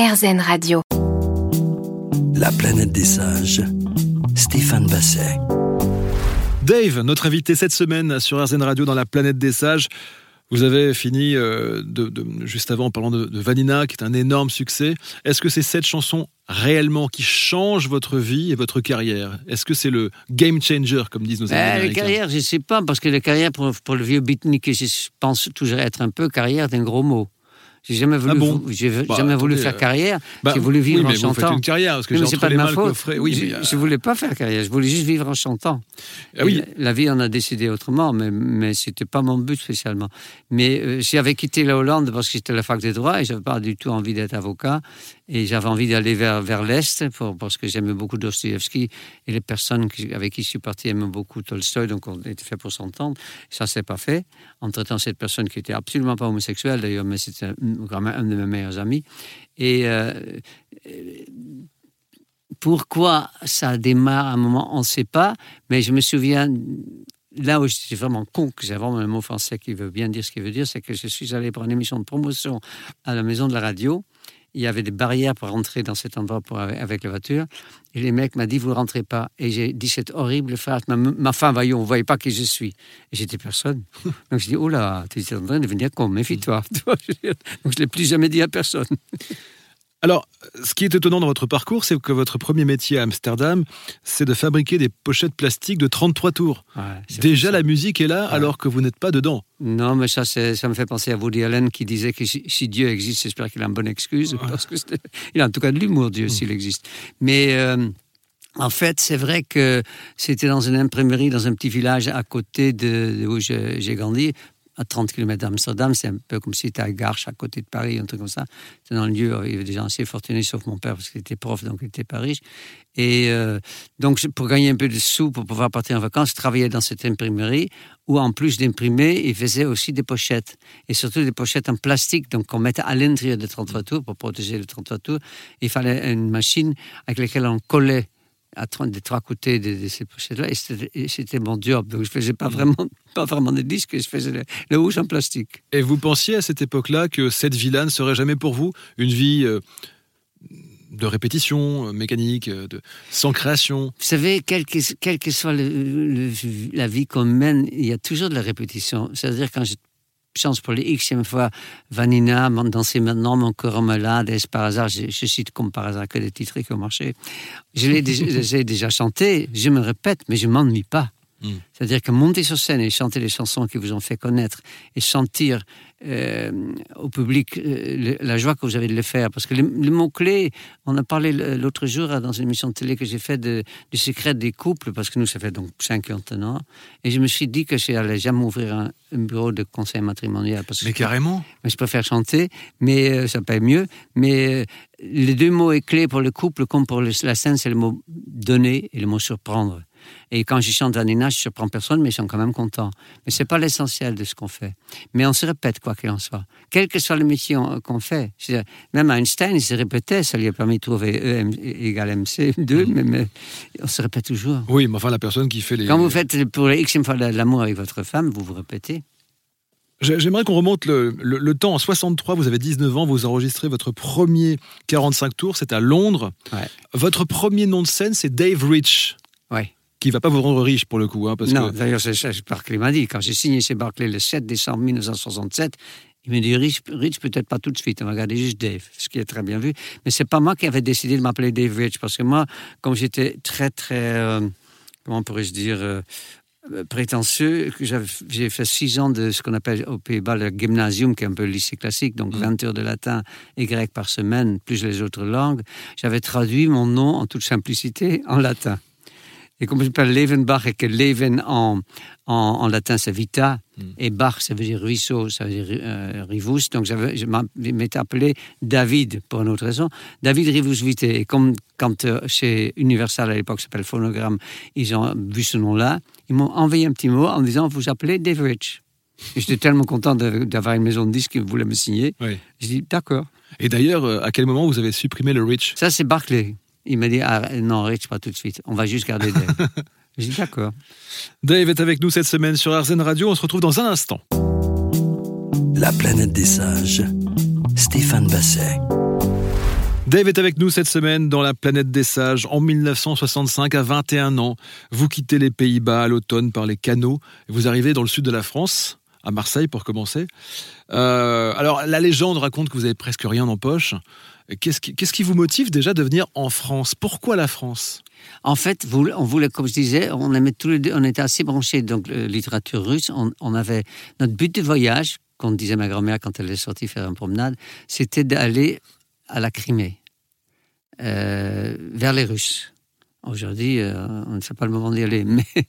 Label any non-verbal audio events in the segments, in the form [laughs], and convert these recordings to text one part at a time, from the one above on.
RZN Radio. La planète des sages. Stéphane Basset. Dave, notre invité cette semaine sur RZN Radio dans la planète des sages. Vous avez fini euh, de, juste avant en parlant de, Vanina, qui est un énorme succès. Est-ce que c'est cette chanson réellement qui change votre vie et votre carrière? Est-ce que c'est le game changer, comme disent nos ben, amis La carrière, je ne sais pas, parce que la carrière, pour, pour le vieux beatnik, je pense toujours être un peu carrière d'un gros mot. J'ai jamais voulu, ah j'ai bah, jamais voulu faire carrière. Bah, j'ai voulu vivre oui, en chantant. Faites une carrière parce que pas de ma faute. Oui, je, ne euh, voulais pas faire carrière. Je voulais juste vivre en chantant. Ah, oui. La, vie en a décidé autrement, mais mais c'était pas mon but spécialement. Mais euh, j'avais quitté la Hollande parce que j'étais à la fac de droit et j'avais pas du tout envie d'être avocat et j'avais envie d'aller vers vers l'est parce que j'aimais beaucoup Dostoevsky et les personnes avec qui je suis parti aimaient beaucoup Tolstoï, donc on était fait pour s'entendre. Ça s'est pas fait. Entre temps, cette personne qui était absolument pas homosexuelle d'ailleurs, mais c'était quand même un de mes meilleurs amis. Et euh, pourquoi ça démarre à un moment, on ne sait pas, mais je me souviens, là où j'étais vraiment con, que j'ai vraiment un mot français qui veut bien dire ce qu'il veut dire, c'est que je suis allé pour une émission de promotion à la maison de la radio il y avait des barrières pour rentrer dans cet endroit pour, avec la voiture. Et les mecs m'ont dit, vous ne rentrez pas. Et j'ai dit cette horrible phrase, ma, ma femme, voyons, vous ne voyez pas qui je suis. Et j'étais personne. [laughs] Donc je dis, oh là, tu es en train de devenir con, méfie-toi. [laughs] Donc je ne l'ai plus jamais dit à personne. [laughs] Alors, ce qui est étonnant dans votre parcours, c'est que votre premier métier à Amsterdam, c'est de fabriquer des pochettes plastiques de 33 tours. Déjà, la musique est là alors que vous n'êtes pas dedans. Non, mais ça, ça me fait penser à Woody Allen qui disait que si, Dieu existe, j'espère qu'il a une bonne excuse. Parce que il a en tout cas de l'humour, Dieu, mm. s'il existe. Mais. Euh, en fait, c'est vrai que c'était dans une imprimerie, dans un petit village à côté de où j'ai grandi, à 30 km d'Amsterdam. C'est un peu comme si c'était à Garches, à côté de Paris, un truc comme ça. C'est le lieu, il y avait des gens assez fortunés, sauf mon père, parce qu'il était prof, donc il n'était pas riche. Et euh, donc, pour gagner un peu de sous, pour pouvoir partir en vacances, je travaillais dans cette imprimerie, où en plus d'imprimer, il faisait aussi des pochettes. Et surtout des pochettes en plastique, donc qu'on mettait à l'intérieur des 33 tours, pour protéger les 33 tours. Il fallait une machine avec laquelle on collait à des trois côtés de, ces pochettes-là, et c'était mon job. Donc je faisais pas mm. vraiment, pas vraiment des disques, je faisais le, le rouge en plastique. Et vous pensiez à cette époque-là que cette villa ne serait jamais pour vous une vie euh, de répétition euh, mécanique, euh, de, sans création? Vous savez, quelle que, que soit la vie qu'on mène, il y a toujours de la répétition. C'est-à-dire quand je chance pour les xème fois Vanina, danser maintenant mon corps malade, est-ce par hasard, je, cite comme par hasard que des titres qui ont marché. Je l'ai déjà, [laughs] déjà chanté, je me répète, mais je m'ennuie pas. Hmm. C'est-à-dire que monter sur scène et chanter les chansons qui vous ont fait connaître et sentir euh, au public euh, la joie que vous avez de le faire. Parce que les, mots-clés, on a parlé l'autre jour dans une émission de télé que j'ai faite du secret des couples, parce que nous, ça fait donc 50 ans. Et je me suis dit que je n'allais jamais ouvrir un, bureau de conseil matrimonial. Parce mais carrément mais Je préfère chanter, mais euh, ça paye mieux. Mais les deux mots clés pour le couple, comme pour la scène, c'est le mot donner et le mot surprendre. Et quand je chante Vanina, je ne surprends personne, mais ils sont quand même contents. Mais ce n'est pas l'essentiel de ce qu'on fait. Mais on se répète, quoi qu'il en soit. Quelle que soit l'émission qu'on fait. Même Einstein, il se répétait, ça lui a permis de trouver E égale MC2, mm-hmm. mais, on se répète toujours. Oui, mais enfin, la personne qui fait les. Quand vous faites pour la xème fois l'amour avec votre femme, vous vous répétez. J'aimerais qu'on remonte le, temps. En 63, vous avez 19 ans, vous enregistrez votre premier 45 tours, c'est à Londres. Votre premier nom de scène, c'est Dave Rich. Qui va pas vous rendre riche pour le coup. Hein, parce non, d'ailleurs, c'est ça Barclay m'a dit. Quand j'ai signé chez Barclay le 7 décembre 1967, il m'a dit Rich, Rich peut-être pas tout de suite, on va regarder juste Dave, ce qui est très bien vu. Mais c'est pas moi qui avais décidé de m'appeler Dave Rich, parce que moi, comme j'étais très, très, euh, comment pourrais-je dire, euh, prétentieux, j'ai fait six ans de ce qu'on appelle au Pays-Bas le gymnasium, qui est un peu le lycée classique, donc 20 mm. heures de latin et grec par semaine, plus les autres langues. J'avais traduit mon nom en toute simplicité en latin. Et comme je m'appelle Levenbach et que Leven en, en, en latin c'est vita, mm. et Bach ça veut dire ruisseau, ça veut dire euh, rivus, donc je m'étais appelé David pour une autre raison. David Rivus Vite. Et comme quand euh, chez Universal à l'époque, s'appelle Phonogramme, ils ont vu ce nom-là, ils m'ont envoyé un petit mot en me disant vous appelez Dave Rich. J'étais tellement content d'avoir une maison de disques qui voulait me signer. Oui. J'ai dit d'accord. Et d'ailleurs, euh, à quel moment vous avez supprimé le Rich? Ça, c'est Barclay. Il m'a dit ah, non, Rich, pas tout de suite. On va juste garder Dave. [laughs] J'ai dit d'accord. Dave est avec nous cette semaine sur RZN Radio. On se retrouve dans un instant. La planète des sages. Stéphane Basset. Dave est avec nous cette semaine dans la planète des sages. En 1965, à 21 ans, vous quittez les Pays-Bas à l'automne par les canaux. Vous arrivez dans le sud de la France, à Marseille pour commencer. Euh, alors, la légende raconte que vous avez presque rien en poche. Qu'est-ce qui, vous motive déjà de venir en France? Pourquoi la France? En fait, on voulait, comme je disais, on était assez branchés donc la littérature russe. On, avait notre but de voyage, comme disait ma grand-mère quand elle est sortie faire une promenade, c'était d'aller à la Crimée, euh, vers les Russes. Aujourd'hui, euh, on ne sait pas le moment d'y aller,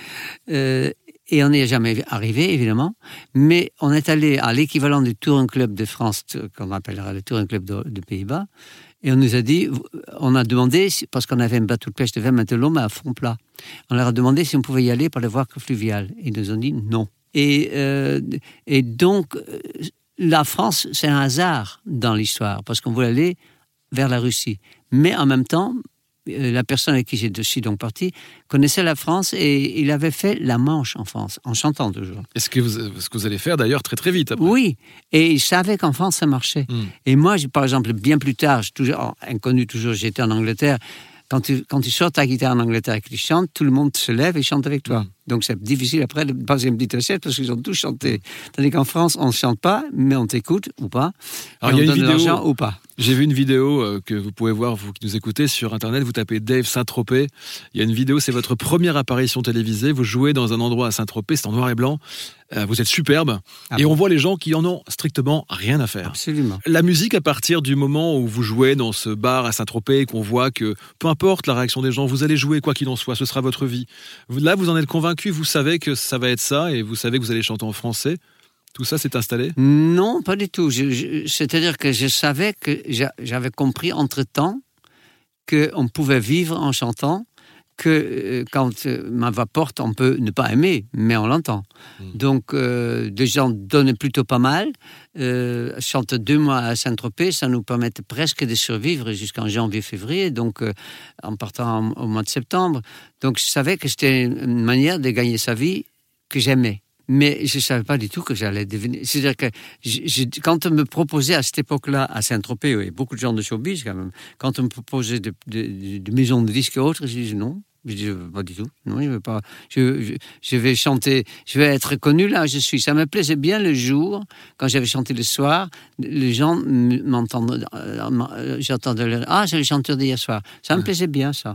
[laughs] euh, et on n'y est jamais arrivé, évidemment. Mais on est allé à l'équivalent du Touring Club de France, qu'on appellera le Touring Club de, de Pays-Bas, et on nous a dit, on a demandé, parce qu'on avait un bateau de pêche de 20 mètres long, mais à fond plat. On leur a demandé si on pouvait y aller par le voie fluviale. Ils nous ont dit non. Et, euh, donc, la France, c'est un hasard dans l'histoire, parce qu'on voulait aller vers la Russie. Mais en même temps, euh, la personne avec qui je suis donc parti connaissait la France et il avait fait la Manche en France, en chantant toujours. est ce que vous, ce que vous allez faire d'ailleurs très très vite après. Oui, et il savait qu'en France ça marchait. Hmm. Et moi, par exemple, bien plus tard, toujours, inconnu toujours, j'étais en Angleterre, quand tu, quand tu sors ta guitare en Angleterre et que tu chantes, tout le monde se lève et chante avec toi. Hmm. Donc c'est difficile après de passer une petite assiette parce qu'ils ont tous chanté. Tandis qu'en France, on ne chante pas, mais on t'écoute ou pas. Alors il y a une vidéo ou pas. J'ai vu une vidéo euh, que vous pouvez voir, vous qui nous écoutez sur Internet, vous tapez Dave Saint-Tropez. Il y a une vidéo, c'est votre première apparition télévisée. Vous jouez dans un endroit à Saint-Tropez, c'est en noir et blanc. Euh, vous êtes superbe. Ah et on voit les gens qui en ont strictement rien à faire. Absolument. La musique, à partir du moment où vous jouez dans ce bar à Saint-Tropez et qu'on voit que peu importe la réaction des gens, vous allez jouer quoi qu'il en soit, ce sera votre vie. Là, vous en êtes convaincu, vous savez que ça va être ça et vous savez que vous allez chanter en français. Tout ça s'est installé? Non, pas du tout. C'est-à-dire que je savais que j'avais compris entre-temps qu'on pouvait vivre en chantant, que euh, quand euh, ma voix porte, on peut ne pas aimer, mais on l'entend. Hmm. Donc, euh, des gens donnent plutôt pas mal. Euh, chante deux mois à Saint-Tropez, ça nous permet presque de survivre jusqu'en janvier-février, donc en partant au mois de septembre. Donc, je savais que c'était une manière de gagner sa vie que j'aimais mais je ne savais pas du tout que j'allais devenir. C'est-à-dire que quand on me proposait à cette époque-là, à Saint-Tropez, beaucoup de gens de showbiz quand même, quand on me proposait de, de, maisons de disques et autres, je disais non. Je dis pas du tout. Non, je veux pas. Je, je, vais chanter. Je vais être connu là où je suis. Ça me plaisait bien le jour quand j'avais chanté le soir. Les gens m'entendent. Euh, j'entendais ah c'est le chanteur d'hier soir. Ça me plaisait bien ça.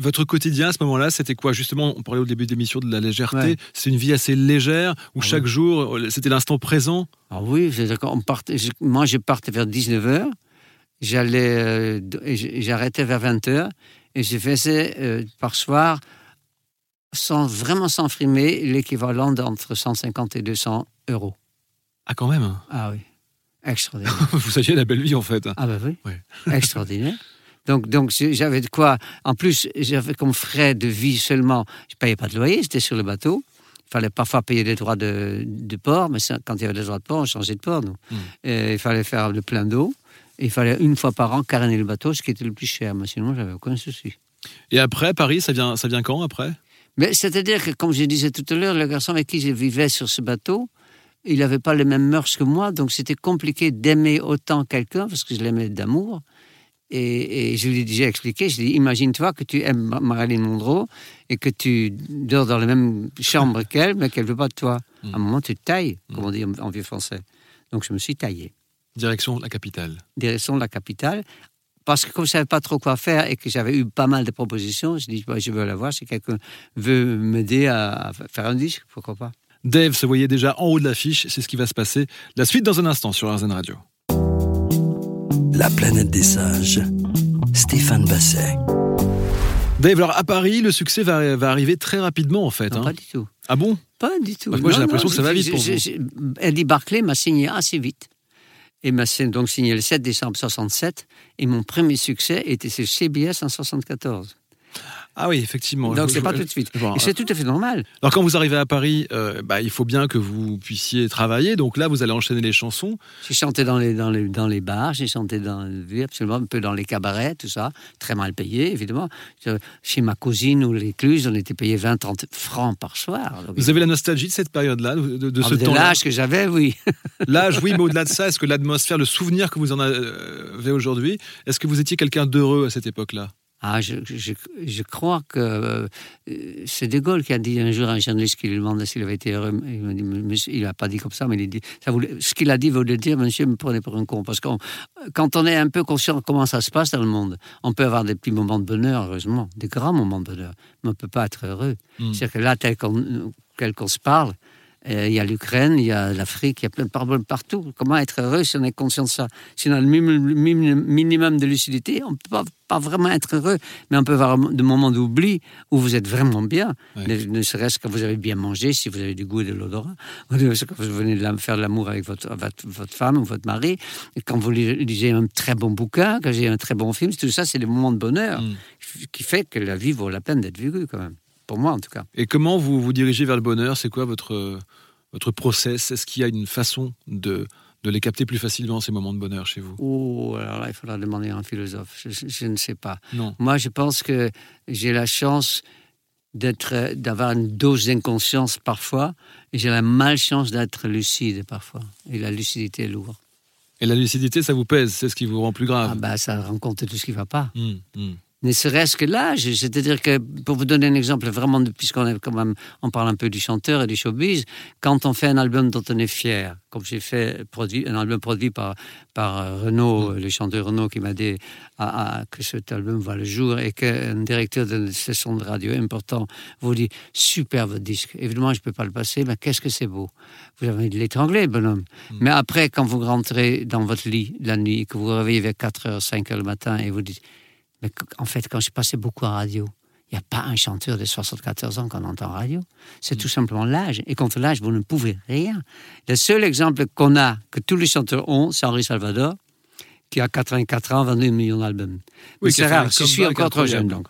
Votre quotidien à ce moment-là, c'était quoi? Justement, on parlait au début de l'émission de la légèreté. C'est une vie assez légère où ah chaque jour, c'était l'instant présent? Ah oui, on partait, moi je partais vers 19h, j'allais, euh, j'arrêtais vers 20h et je faisais euh, par soir, sans, vraiment sans frimer, l'équivalent d'entre 150 et 200 euros. Ah quand même Ah oui, [laughs] extraordinaire. Vous saviez la belle vie en fait. Ah bah oui, extraordinaire. [laughs] Donc, donc j'avais de quoi. En plus, j'avais comme frais de vie seulement. Je ne payais pas de loyer, j'étais sur le bateau. Il fallait parfois payer des droits de, port, mais quand il y avait des droits de port, on changeait de port. Nous. Hmm. il fallait faire le plein d'eau. Il fallait une fois par an caréner le bateau, ce qui était le plus cher. Mais sinon, j'avais aucun souci. Et après, Paris, ça vient, ça vient quand après? Mais C'est-à-dire que, comme je disais tout à l'heure, le garçon avec qui je vivais sur ce bateau, il n'avait pas les mêmes mœurs que moi, donc c'était compliqué d'aimer autant quelqu'un, parce que je l'aimais d'amour. Et, je lui ai déjà expliqué, je lui ai dit, imagine-toi que tu aimes Marilyn Monroe et que tu dors dans la même chambre [laughs] qu'elle, mais qu'elle ne veut pas de toi. À un hmm. moment, tu te tailles, comme on dit en vieux français. Donc je me suis taillé. Direction la capitale. Direction la capitale. Parce que comme je ne savais pas trop quoi faire et que j'avais eu pas mal de propositions, je dis, je veux la voir, si quelqu'un veut m'aider à faire un disque, pourquoi pas. Dave se voyait déjà en haut de l'affiche, c'est ce qui va se passer. La suite dans un instant sur RZN Radio. La planète des sages. Stéphane Basset. Dave, alors à Paris, le succès va, arriver très rapidement en fait. Non, hein. Pas du tout. Ah bon? Pas du tout. moi j'ai l'impression que ça va vite pour vous. Eddie Barclay m'a signé assez vite. Et m'a donc signé le 7 décembre 67. Et mon premier succès était sur CBS en 74. Ah oui, effectivement. Donc c'est pas tout de suite. Bon, c'est tout à fait normal. Alors quand vous arrivez à Paris, euh, bah, il faut bien que vous puissiez travailler. Donc là, vous allez enchaîner les chansons. J'ai chanté dans les, dans les, dans les bars, j'ai chanté dans, absolument, un peu dans les cabarets, tout ça, très mal payé, évidemment. Je- Chez ma cousine ou l'écluse, on était payé 20, 30 francs par soir. Donc, Vous avez la nostalgie de cette période-là, de, de- de ah, ce de temps-là l'âge que j'avais, oui. [laughs] L'âge, oui, mais au-delà de ça, est-ce que l'atmosphère, le souvenir que vous en avez aujourd'hui, est-ce que vous étiez quelqu'un d'heureux à cette époque-là? Ah, je, je, je crois que euh, c'est De Gaulle qui a dit un jour à un journaliste qui lui demandait s'il avait été heureux. Il n'a pas dit comme ça, mais il dit, ça voulait, ce qu'il a dit voulait dire, monsieur, me prenez pour un con. Parce que quand on est un peu conscient de comment ça se passe dans le monde, on peut avoir des petits moments de bonheur, heureusement, des grands moments de bonheur, mais on ne peut pas être heureux. Mm. C'est-à-dire que là, tel qu'on se parle, il y a l'Ukraine, il y a l'Afrique, il y a plein de problèmes partout. Comment être heureux si on est conscient de ça? Si on a le minimum, de lucidité, on ne peut pas, pas vraiment être heureux, mais on peut avoir des moments d'oubli où vous êtes vraiment bien. Ne, ne serait-ce que vous avez bien mangé, si vous avez du goût et de l'odorat, ou ne serait-ce que vous venez de faire de l'amour avec votre, votre, votre femme ou votre mari, et quand vous li- lisez un très bon bouquin, que j'ai un très bon film, tout ça, c'est des moments de bonheur Mm. qui fait que la vie vaut la peine d'être vécue quand même. Pour moi, en tout cas. Et comment vous vous dirigez vers le bonheur? C'est quoi votre, votre process? Est-ce qu'il y a une façon de, de les capter plus facilement, ces moments de bonheur chez vous? Oh, alors là, il faudra demander à un philosophe. Je, je- je ne sais pas. Non. Moi, je pense que j'ai la chance d'être, d'avoir une dose d'inconscience parfois, et j'ai la malchance d'être lucide parfois. Et la lucidité est lourde. Et la lucidité, ça vous pèse? C'est ce qui vous rend plus grave Ah bah, ça rend compte de tout ce qui ne va pas. Mm, mm. Ne serait-ce que l'âge. C'est-à-dire que, pour vous donner un exemple, vraiment, puisqu'on est quand même, on parle un peu du chanteur et du showbiz, quand on fait un album dont on est fier, comme j'ai fait produit, un album produit par, par euh, Renaud, le chanteur Renaud, qui m'a dit ah, ah, que cet album voit le jour et qu'un directeur de station de radio important vous dit super votre disque. Évidemment, je ne peux pas le passer, mais qu'est-ce que c'est beau. Vous avez envie de l'étrangler, bonhomme. Mais après, quand vous rentrez dans votre lit la nuit, que vous vous réveillez vers 4h, 5h le matin et vous dites mais en fait, quand je passais beaucoup à radio, il n'y a pas un chanteur de 74 ans qu'on entend en radio. C'est tout simplement l'âge. Et contre l'âge, vous ne pouvez rien. Le seul exemple qu'on a, que tous les chanteurs ont, c'est Henri Salvador, qui a 84 ans, 22 millions d'albums. Oui, c'est rare. Je suis encore trop jeune, donc.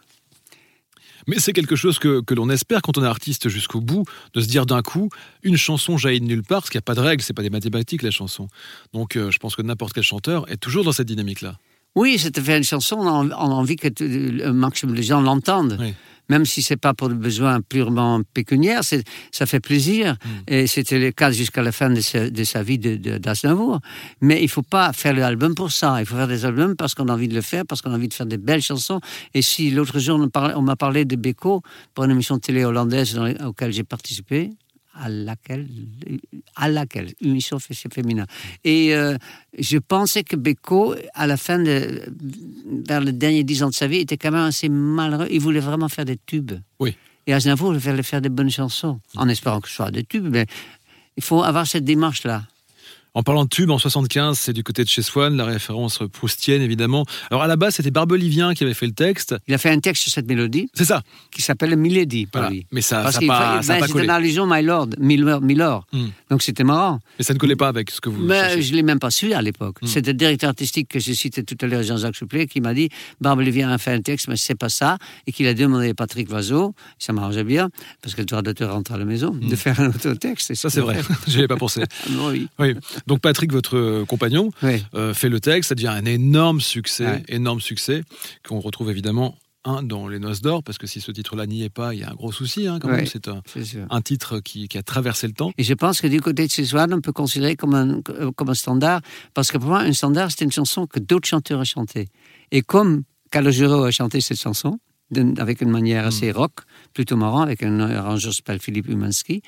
Mais c'est quelque chose que, que l'on espère quand on est artiste jusqu'au bout, de se dire d'un coup, une chanson jaillit de nulle part, parce qu'il n'y a pas de règles, c'est pas des mathématiques la chanson. Donc euh, je pense que n'importe quel chanteur est toujours dans cette dynamique-là. Oui, c'était faire une chanson, on a, envie que le maximum de gens l'entendent. Oui. Même si c'est pas pour des besoins purement pécuniaires, ça fait plaisir. Mm. Et c'était le cas jusqu'à la fin de sa, de sa vie de- de- d'Aznavour. Mais il faut pas faire l'album pour ça. Il faut faire des albums parce qu'on a envie de le faire, parce qu'on a envie de faire des belles chansons. Et si l'autre jour on, m'a parlé de Beko pour une émission de télé hollandaise dans, auquel j'ai participé, à laquelle, à laquelle, fé- féminin. Et euh, je pensais que Beko, à la fin de, vers les derniers dix ans de sa vie, était quand même assez malheureux. Il voulait vraiment faire des tubes. Oui. Et Aznavour voulait faire des bonnes chansons, en espérant que ce soit des tubes. Mais il faut avoir cette démarche-là. En parlant de tube, en 75, c'est du côté de chez Swan, la référence proustienne évidemment. Alors à la base, c'était Barbelivien qui avait fait le texte. Il a fait un texte sur cette mélodie C'est ça. qui s'appelle Milady pour Voilà. lui. Mais ça Parce ça pas, fait- ça ben, pas c'est collé. une allusion My Lord, Milord. Milord. Hmm. Donc c'était marrant. Mais ça ne collait pas avec ce que vous Mais cherchez. je ne l'ai même pas su à l'époque. Hmm. C'était le directeur artistique que j'ai cité tout à l'heure, Jean-Jacques Souplet, qui m'a dit Barbelivien a fait un texte, mais c'est pas ça. Et qu'il a demandé à Patrick Loiseau, ça m'arrangeait bien, parce que le droit d'auteur rentre à la maison, de faire un autre texte. Hmm. Ça c'est vrai, j'y avais [laughs] pas pensé. [laughs] Ah, oui. Oui. Donc Patrick, votre euh, compagnon, Oui. euh, fait le texte, ça devient un énorme succès, Ouais. énorme succès, qu'on retrouve évidemment un dans les Noces d'Or, parce que si ce titre-là n'y est pas, il y a un gros souci hein, quand Ouais. même. C'est un, titre qui, qui a traversé le temps. Et je pense que du côté de Swan, on peut considérer comme un, comme un standard, parce que pour moi, un standard, c'est une chanson que d'autres chanteurs ont chantée. Et comme Calogero a chanté cette chanson, avec une manière assez rock, plutôt marrant, avec un arrangeur qui s'appelle Philippe Umansky,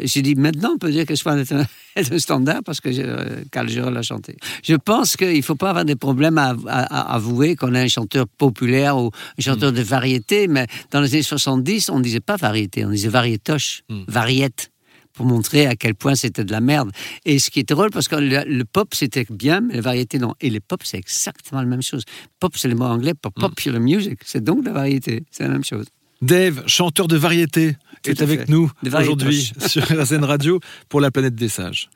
j'ai dit maintenant, on peut dire que Swan est un, [laughs] est un standard parce que euh, Calogero l'a chanté. Je pense qu'il ne faut pas avoir des problèmes à, à- à avouer qu'on est un chanteur populaire ou un chanteur de variété, mais dans les années 70, on ne disait pas variété, on disait variétoche, Mm. variette pour montrer à quel point c'était de la merde. Et ce qui est drôle, parce que le, le pop, c'était bien, mais la variété, non. Et le pop, c'est exactement la même chose. Pop, c'est le mot anglais pour Mm. popular music. C'est donc la variété. C'est la même chose. Dave, chanteur de variété, Tout est avec fait. nous aujourd'hui sur RZN Radio pour la planète des sages.